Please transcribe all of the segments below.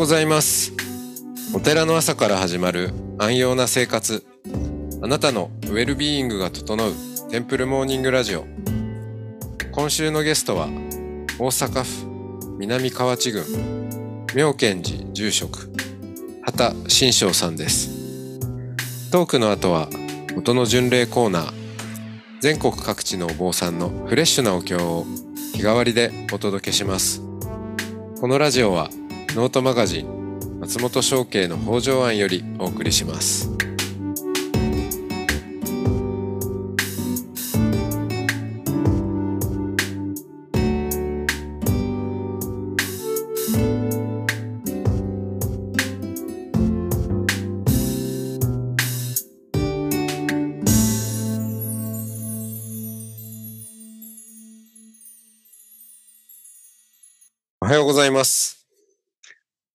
ございます。お寺の朝から始まる安養な生活。あなたのウェルビーイングが整うテンプルモーニングラジオ。今週のゲストは大阪府南河内郡妙見寺住職畑新章さんです。トークの後は音の巡礼コーナー。全国各地のお坊さんのフレッシュなお経を日替わりでお届けします。このラジオはノートマガジン松本商家の北条案よりお送りします。おはようございます。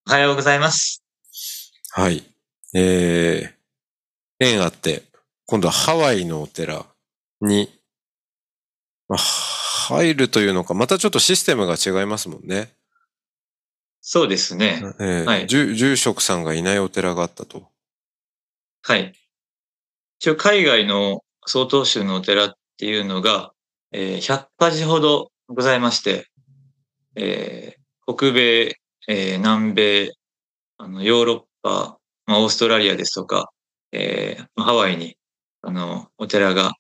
おはようございます。はいえー、縁あって今度はハワイのお寺に、まあ、入るというのかまたちょっとシステムが違いますもんねそうですね。えーはい住住職さんがいないお寺があったと。はい。一応海外の曹洞宗のお寺っていうのが、えー100か所ほどございまして、えー北米、えー南米、あのヨーロッパ、まあ、オーストラリアですとか、えーハワイにあのお寺が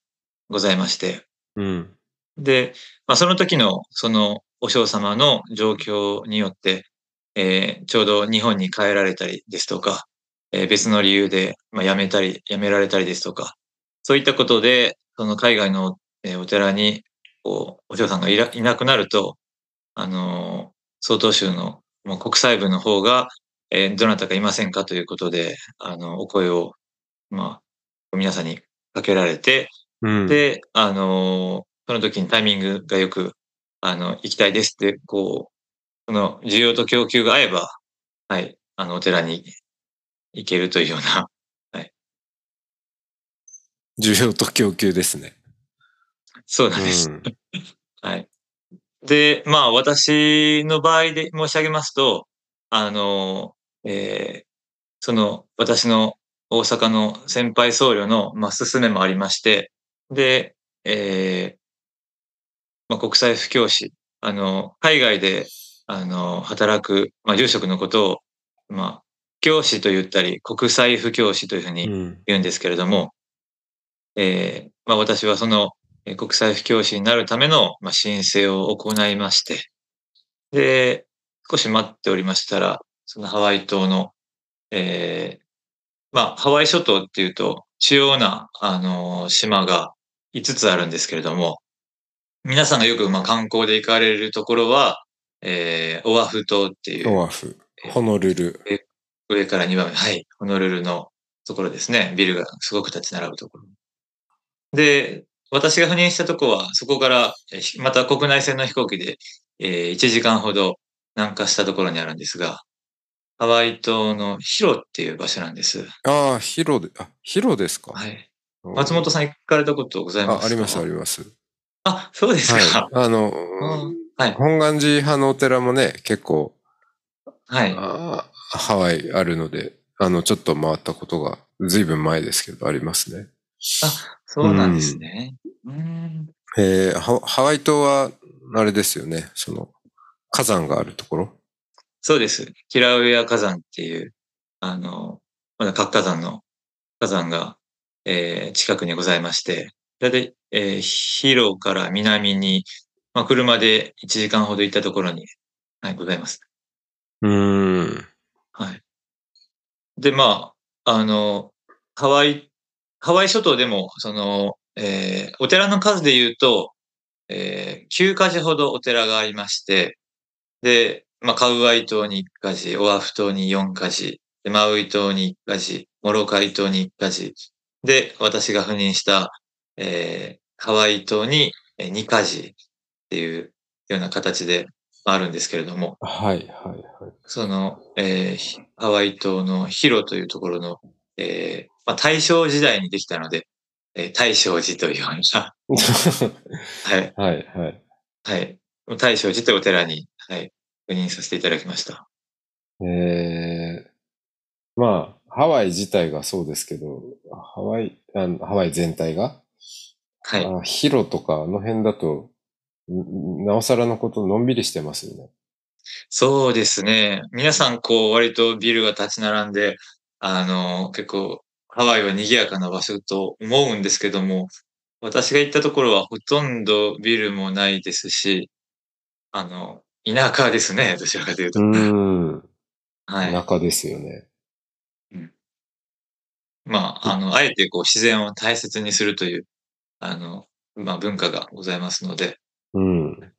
ございまして、うん。で、まあ、その時の、その、お嬢様の状況によって、えーちょうど日本に帰られたりですとか、えー別の理由で、まあ、辞めたり、辞められたりですとか、そういったことで、その海外の、えーお寺に、こう、お嬢さんがいらいなくなると、あのー、曹洞宗のもう国際部の方が、えーどなたかいませんかということで、あの、お声を、まあ、皆さんにかけられて、うん、で、あのーその時にタイミングがよく、あの、行きたいですって、こう、その需要と供給が合えば、はい、あの、お寺に行けるというような、需要と供給ですね。そうなんです。うん はい。で、まあ、私の場合で申し上げますと、あの、えーその、私の大阪の先輩僧侶の、まあ、勧めもありまして、で、えーまあ、国際布教師、あの、海外で、あの、働く、まあ、住職のことを、まあ、教師と言ったり、国際布教師というふうにうん。言うんですけれども、えーまあ、私はそのえー国際布教師になるための、まあ、申請を行いまして、で、少し待っておりましたら、そのハワイ島の、えーまあ、ハワイ諸島っていうと、主要な、あのー島が5つあるんですけれども、皆さんがよく、まあ、観光で行かれるところは、えーオアフ島っていう、オアフ、ホノルル。上から2番目、はい、ホノルルのところですね。ビルがすごく立ち並ぶところ。で、私が赴任したとこは、そこから、また国内線の飛行機で、えー1時間ほど南下したところにあるんですが、ハワイ島のヒロっていう場所なんです。ああ、ヒロで、あ、ヒロですか。はい。松本さん行かれたことございますか？あ、あります、あります。あ、そうですはいか。。あの、うんはい。本願寺派のお寺もね、結構、はい。あーハワイあるので、あの、ちょっと回ったことが、ずいぶん前ですけど、ありますね。そうなんですね。うん。えーハハワイ島は、あれですよね、その、火山があるところ？そうです。キラウエア火山っていう、あの、まだ活火山の火山が、えー近くにございまして、だいたい、えー、ヒロから南に、まあ、車で1時間ほど行ったところに、はい、ございます。うーん。はい。で、まあ、あの、ハワイ、ハワイ諸島でも、その、えーお寺の数で言うと、えー9カ所ほどお寺がありまして、で、まあ、カウアイ島に1カ所、オアフ島に4カ所、でマウイ島に1カ所、モロカイ島に1カ所、で、私が赴任した、えーハワイ島にえー2カ所っていうような形であるんですけれども、はい、はい、はい。その、えーひハワイ島のヒロというところの、えーまあ、大正時代にできたので、えー大正寺というような、はい、はい、はい。はい。大正寺というお寺に、はい、赴任させていただきました。えー、まあ、ハワイ自体がそうですけど、ハワイ、あのハワイ全体が、はい。あヒロとかあの辺だと、んなおさらのことのんびりしてますよね。そうですね。皆さん、こう、割とビルが立ち並んで、あの、結構、ハワイは賑やかな場所と思うんですけども、私が行ったところはほとんどビルもないですし、あの、田舎ですね、どちらかというと。うーん。はい。田舎ですよね。まあ、あの、あえてこう自然を大切にするという、あの、まあ文化がございますので、うん。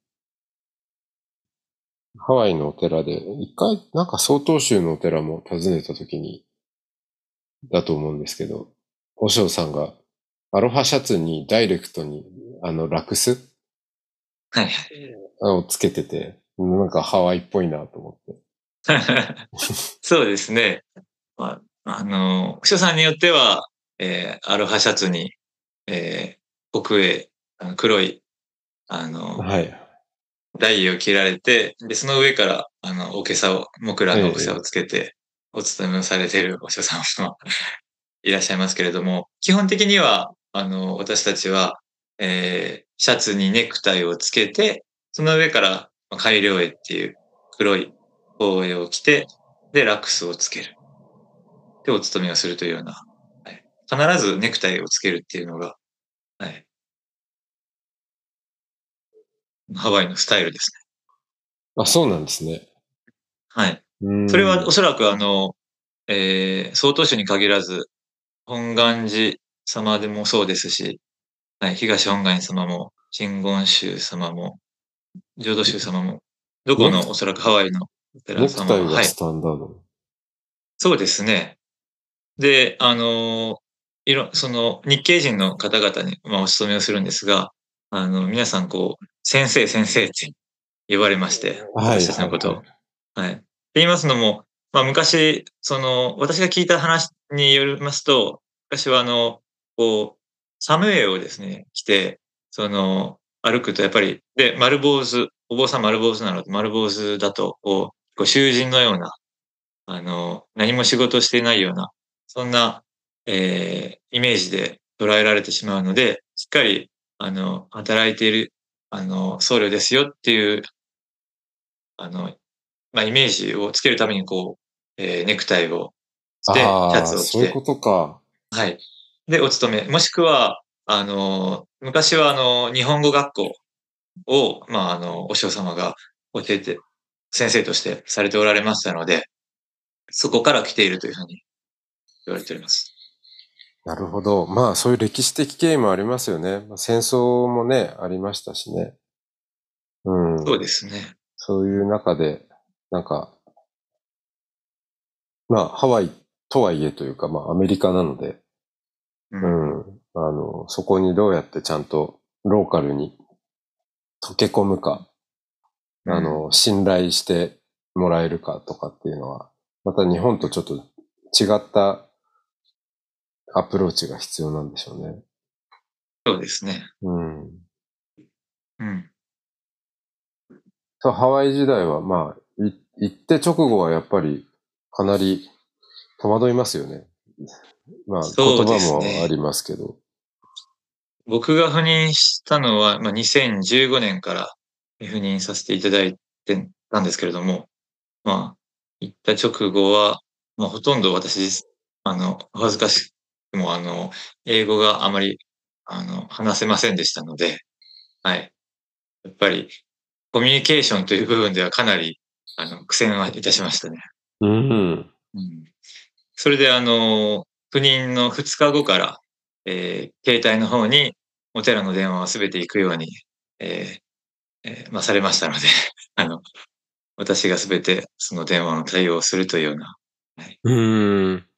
ハワイのお寺で、一回、なんか曹洞宗のお寺も訪ねた時に、だと思うんですけど、お尚さんが、アロハシャツにダイレクトに、あの、ラクス？はい。をつけてて、なんかハワイっぽいなと思って。そうですね。まあ、あの、秘書さんによっては、えーアロハシャツに、えー奥へ、あの黒い、あの、はい。ダイヤを切られて、で、その上から、あの、おけさを、木蘭のおけさをつけて、お勤めをされているお師匠さんも いらっしゃいますけれども、基本的には、あの、私たちは、えーシャツにネクタイをつけて、その上から、まあ改良絵っていう黒い防衛を着て、で、ラックスをつける。で、お勤めをするというような、はい、必ずネクタイをつけるっていうのが、はい。ハワイのスタイルですね。あ、そうなんですね。はい。うんそれはおそらくあの、えー、総統州に限らず、本願寺様でもそうですし、はい、東本願寺様も、真言宗様も、浄土宗様も、どこのおそらくハワイのお寺様も、はい、スタンダード。そうですね。で、あの、いろ、その日系人の方々に、まあ、お勤めをするんですが、あの、皆さんこう、先生先生って呼ばれまして、はい。私たちのことをはい。はい。って言いますのも、まあ昔、その、私が聞いた話によりますと、昔はあの、こう、サムエイをですね、着て、その、歩くとやっぱり、で、丸坊主、お坊さん丸坊主なので、丸坊主だと、こう、こう囚人のような、あの、何も仕事していないような、そんな、えー、イメージで捉えられてしまうので、しっかり、あの、働いている、あの、僧侶ですよっていう、あの、まあ、イメージをつけるために、こう、えーネクタイをして、シャツを着てそういうこ、とか。はい。で、お勤め。もしくは、あの、昔は、あの、日本語学校を、まあ、あの、お師匠様が教えて、先生としてされておられましたので、そこから来ているというふうに言われております。なるほど。まあ、そういう歴史的経緯もありますよね。まあ戦争もね、ありましたしね。うん。そうですね。そういう中で、なんか、まあ、ハワイとはいえというか、まあ、アメリカなので、う。うんん。あの、そこにどうやってちゃんとローカルに溶け込むか、あの、信頼してもらえるかとかっていうのは、また日本とちょっと違ったアプローチが必要なんでしょうね。そうですね。うん。うん。そう、ハワイ時代は、まあ、い行って直後はやっぱりかなり戸惑いますよね。まあ、言そうです葉ねもありますけど。僕が赴任したのは、まあ、2015年から赴任させていただいてたんですけれども、まあ、行った直後は、まあ、ほとんど私、あの、お恥ずかしくも、あの、英語があまり、あの、話せませんでしたので、はい。やっぱり、コミュニケーションという部分ではかなり、あの、苦戦はいたしましたね。うん。うんそれで、あの、赴任の2日後から、えー携帯の方にお寺の電話はすべて行くように、えーえーまあ、されましたので、あの、私がすべてその電話の対応をするというような、うん。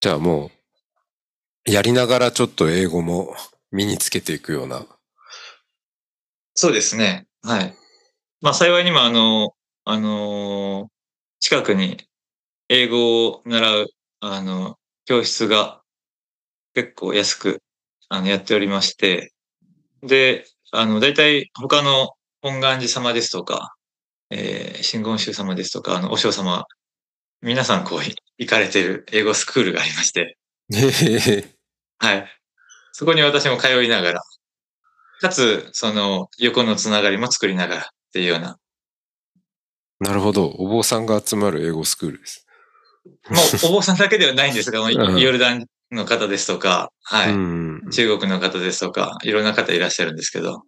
じゃあもう、やりながらちょっと英語も身につけていくような。そうですね。はい。まあ幸いにもあの、あのー近くに英語を習う、あの、教室が結構安く、あの、やっておりまして、で、あの、大体他の本願寺様ですとか、えー、真言宗様ですとか、あの、お嬢様、皆さんこう、行かれてる英語スクールがありまして、はい。そこに私も通いながら、かつ、その、横のつながりも作りながらっていうような、なるほど。お坊さんが集まる英語スクールです。もう、お坊さんだけではないんですが、ヨルダンの方ですとか、はい。うん。中国の方ですとか、いろんな方いらっしゃるんですけど、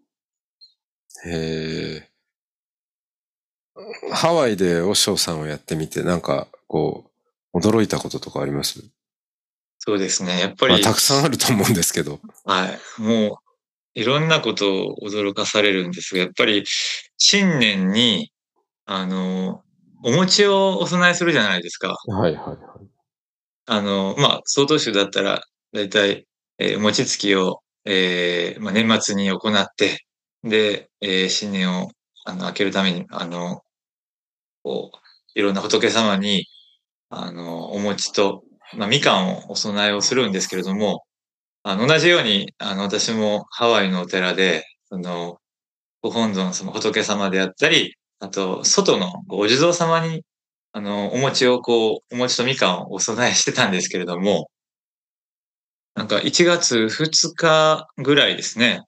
へえ。ハワイでお尚さんをやってみて、なんか、こう、驚いたこととかあります？そうですね。やっぱまあ、り、たくさんあると思うんですけど。はい。もう、いろんなことを驚かされるんですが、やっぱり、新年に、あの、お餅をお供えするじゃないですか。はいはいはい。あの、まあ、総統宗だったら、だいたい、えー餅つきを、えーまあ、年末に行って、で、えー新年を、あの、明けるために、あの、こう、いろんな仏様に、あの、お餅と、まあ、みかんをお供えをするんですけれども、あの、同じように、あの、私もハワイのお寺で、その、ご本尊その仏様であったり、あと、外のお地蔵様に、あの、お餅をこう、お餅とみかんをお供えしてたんですけれども、なんか1月2日ぐらいですね、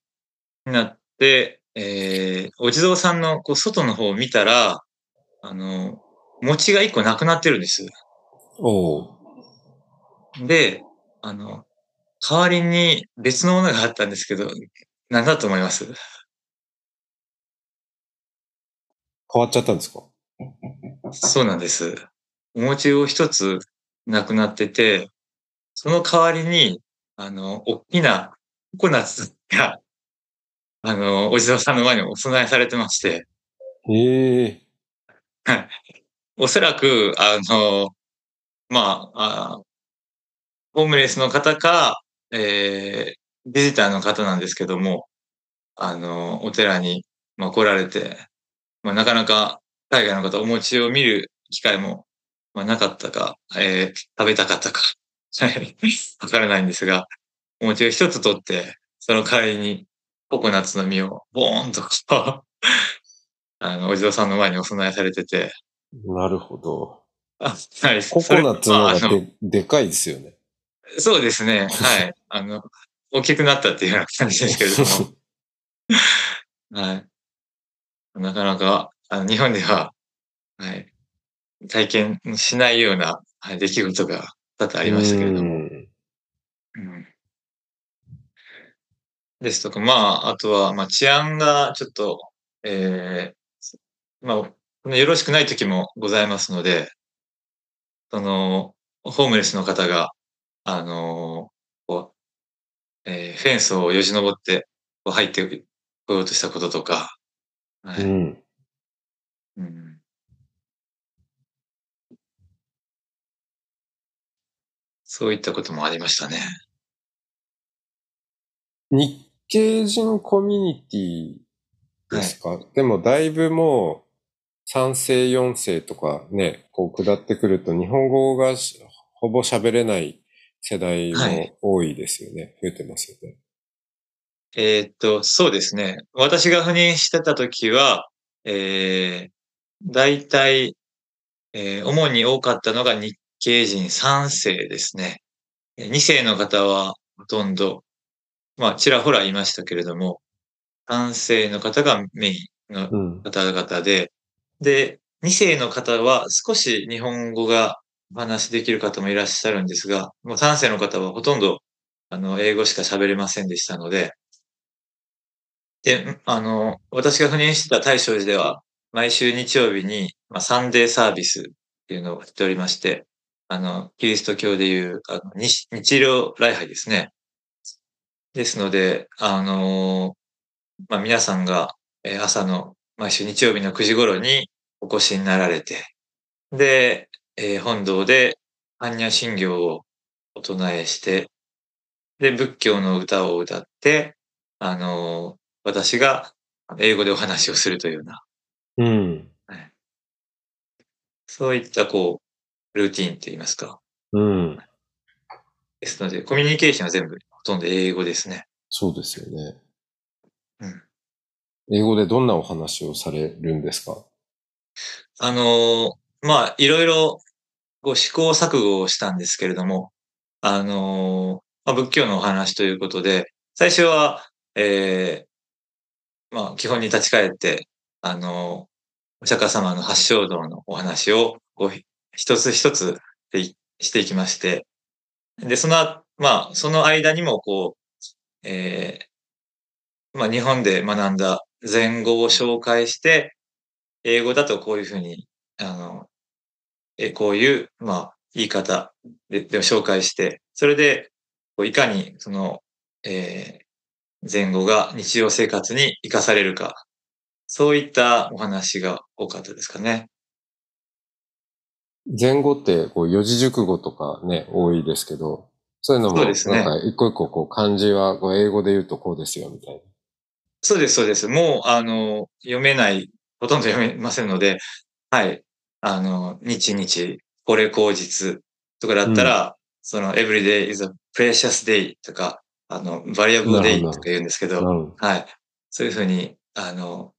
になって、えー、お地蔵さんのこう外の方を見たら、あの、餅が1個なくなってるんです。おうで、あの、代わりに別のものがあったんですけど、何だと思います？変わっちゃったんですか？そうなんです。お餅を一つなくなってて、その代わりに、あの、大きなココナッツが、あの、お地蔵さんの前にお供えされてまして、へえ。おそらく、あの、まあ、あホームレスの方か、えー、ビジターの方なんですけども、あの、お寺に、まあ、来られて、まあ、なかなか海外の方お餅を見る機会も、まあ、なかったか、えー食べたかったか、は いわからないんですが、お餅を一つ取って、その代わりにココナッツの実をボーンとこう、あの、お地蔵さんの前にお供えされてて、なるほど。あはい、ココナッツのがででかいですよね。そうですね。はい。あの、大きくなったっていうような感じですけれども。はい。なかなか、あの日本では、はい。体験しないような、はい、出来事が多々ありましたけれども。うんうんですとか、まあ、あとは、まあ、治安がちょっと、えーまあ、よろしくない時もございますので、その、ホームレスの方が、あのこう、えーフェンスをよじ登って、こう入ってこようとしたこととか、はい。うん。うんそういったこともありましたね。日系人コミュニティですか、でもだいぶもう3世4世とかね、こう下ってくると日本語がしほぼ喋れない世代はいも多いですよね。増えてますよね。えーっと、そうですね。私が赴任してた時は、えー、大体、えー主に多かったのが日系人3世ですね。2世の方はほとんど、まあ、ちらほらいましたけれども、3世の方がメインのうん。方々で、で、2世の方は少し日本語がお話しできる方もいらっしゃるんですが、もう3世の方はほとんど、あの、英語しか喋れませんでしたので、で、あの、私が赴任してた大正寺では、毎週日曜日に、まあ、サンデーサービスっていうのをやっておりまして、あの、キリスト教でいう、あの日日曜礼拝ですね。ですので、あの、まあ、皆さんが、え朝の、毎週日曜日の9時頃にお越しになられて、で、えー本堂で般若心経をお唱えして、で、仏教の歌を歌って、あの、私が英語でお話をするというような、うん。そういったこう、ルーティーンって言いますか。うん。ですので、コミュニケーションは全部ほとんど英語ですね。そうですよね。うん。英語でどんなお話をされるんですか？あの、まあ、いろいろ、こ試行錯誤をしたんですけれども、あの、まあ、仏教のお話ということで、最初は、えー、まあ、基本に立ち返って、あの、お釈迦様の発祥道のお話を、こう、一つ一つでしていきまして、で、その、まあ、その間にも、こう、えー、まあ、日本で学んだ前後を紹介して、英語だとこういうふうに、あの、えこういう、まあ、言い方でで紹介して、それで、いかに、その、えー、前後が日常生活に活かされるか、そういったお話が多かったですかね。前後ってこう四字熟語とかね、多いですけど、そういうのも、なんか一個一個こう漢字はこう英語で言うとこうですよみたいな。そうです、そうです。もう、あの、読めない、ほとんど読めませんので、はい。あの、日々、これ口実とかだったら、うん、その every day is a precious day とか、あの、variable day とか言うんですけど、はい。そういうふうに、あの、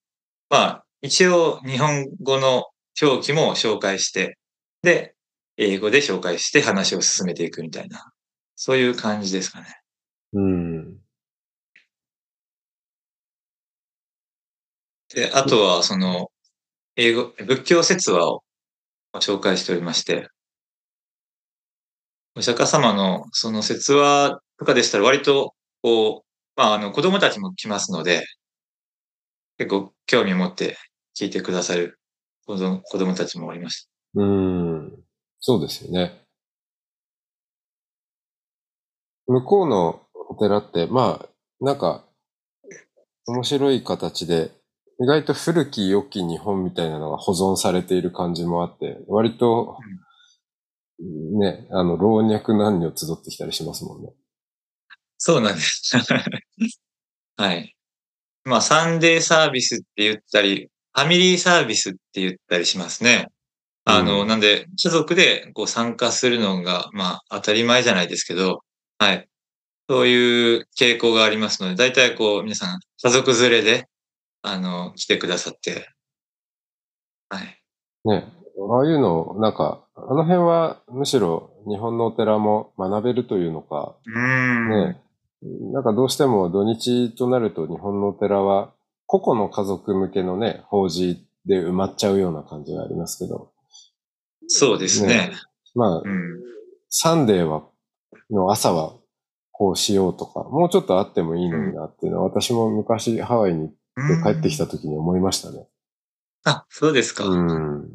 まあ、一応日本語の表記も紹介して、で、英語で紹介して話を進めていくみたいな、そういう感じですかね。うん。で、あとは、その、英語、仏教説話を紹介しておりまして、お釈迦様のその説話とかでしたら割と、こう、まあ、あの、子供たちも来ますので、結構興味を持って聞いてくださる子供たちもおりました。うん。そうですよね。向こうのお寺って、まあ、なんか、面白い形で、意外と古き良き日本みたいなのが保存されている感じもあって、割と、ね、あの、老若男女集ってきたりしますもんね。そうなんです。はい。まあ、サンデーサービスって言ったり、ファミリーサービスって言ったりしますね。あの、うん、なんで、家族でこう参加するのが、まあ、当たり前じゃないですけど、はい。そういう傾向がありますので、大体こう、皆さん、家族連れで、あの、来てくださって、はい。ね、ああいうの、なんか、あの辺はむしろ日本のお寺も学べるというのか、ね、なんかどうしても土日となると日本のお寺は個々の家族向けのね、法事で埋まっちゃうような感じがありますけど。そうですね。ね。まあ、うん、サンデーは、の朝はこうしようとか、もうちょっとあってもいいのになっていうのは、私も昔ハワイに帰ってきた時に思いましたね。あ、そうですか。うん。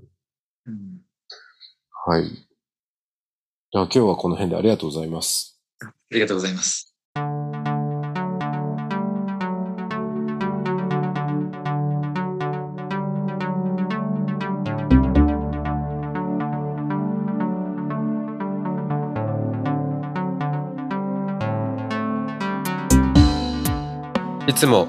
はい。じゃあ今日はこの辺でありがとうございます。ありがとうございます。いつも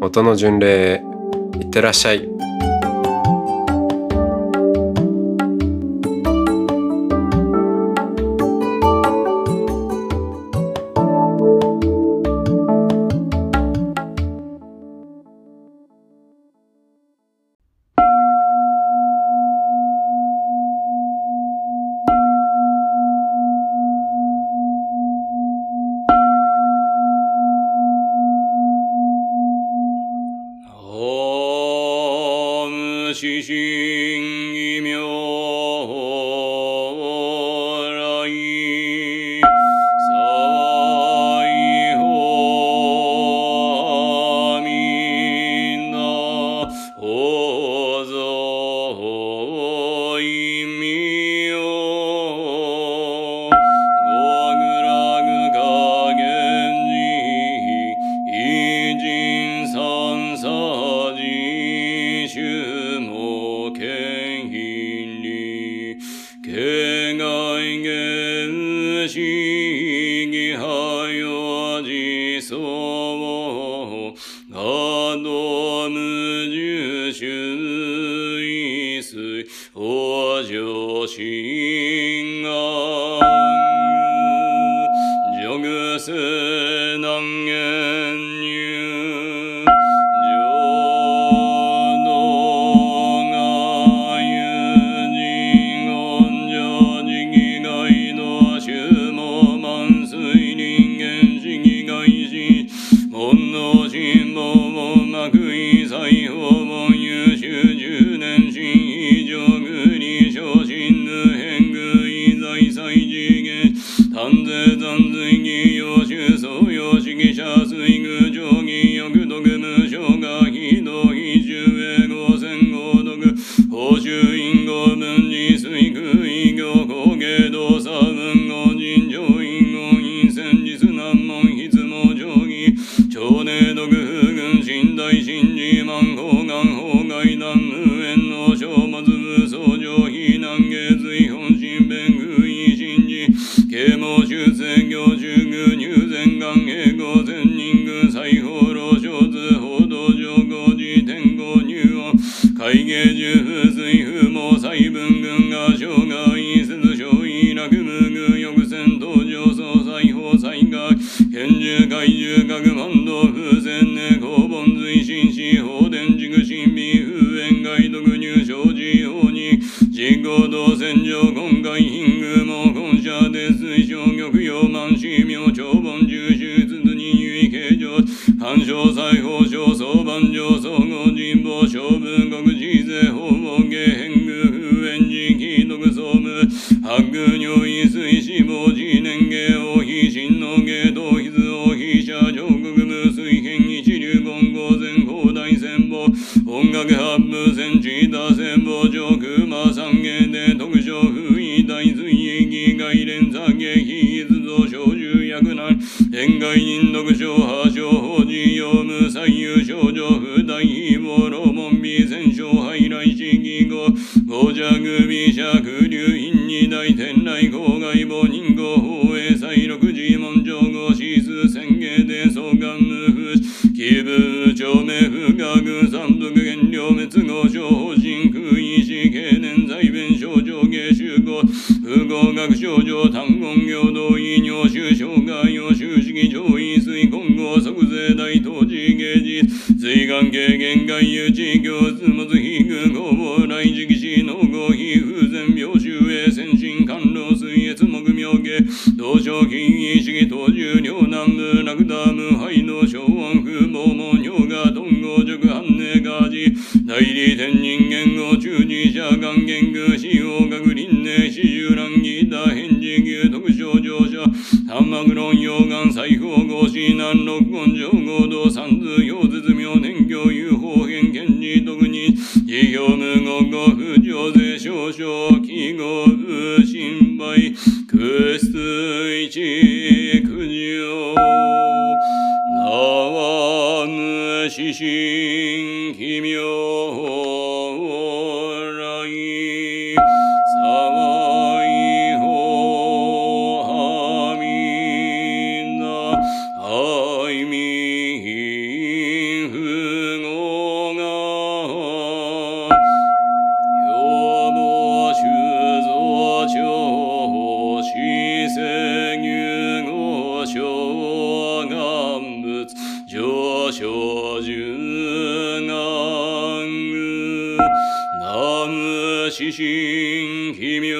音の巡礼いってらっしゃい。嘘嘘を、あの無入春水、お上子音楽発風戦、チ打線、傍聴に、大理天人間を十二者、元元四神奇妙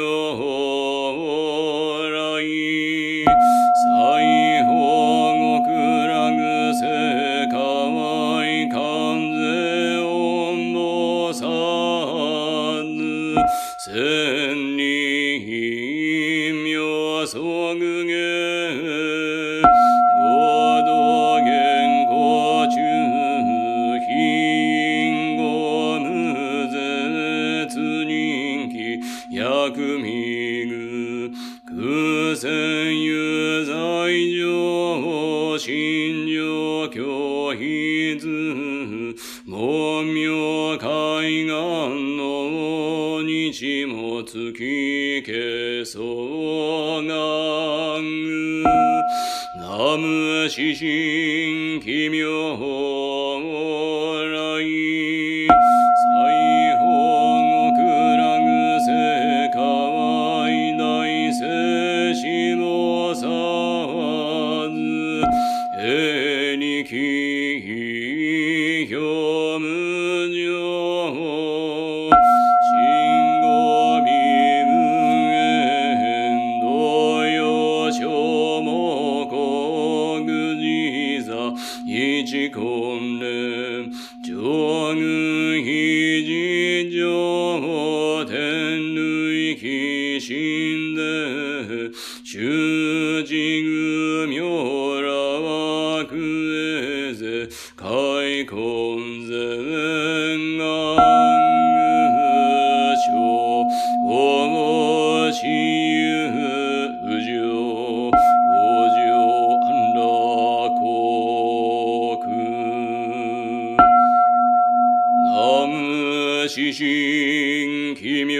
奇妙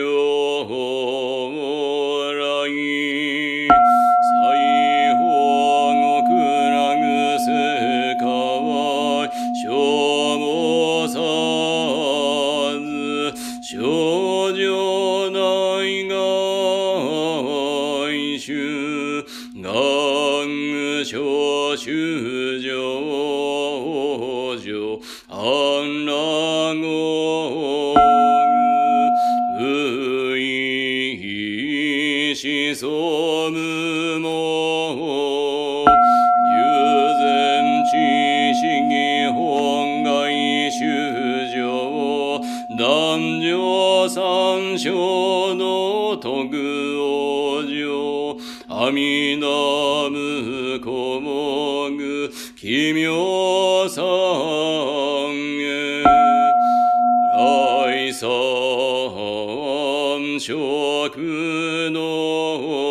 食の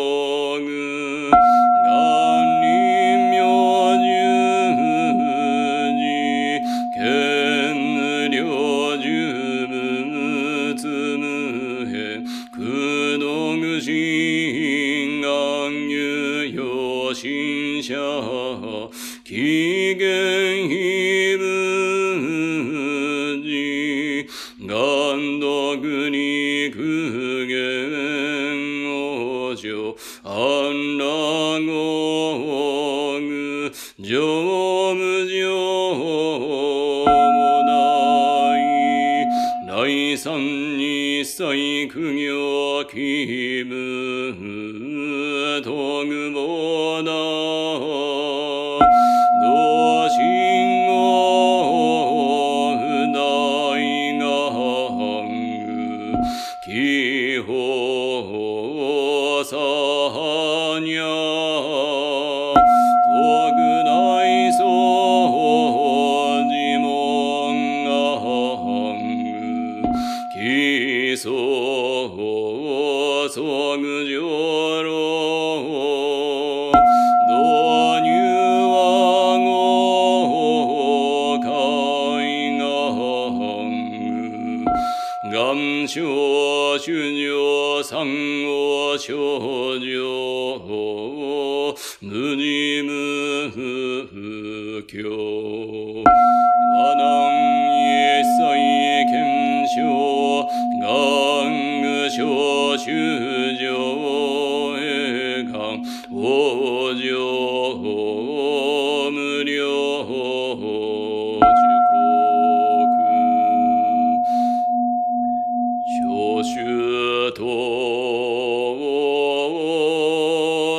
法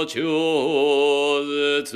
超絶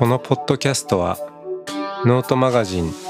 このポッドキャストはノートマガジン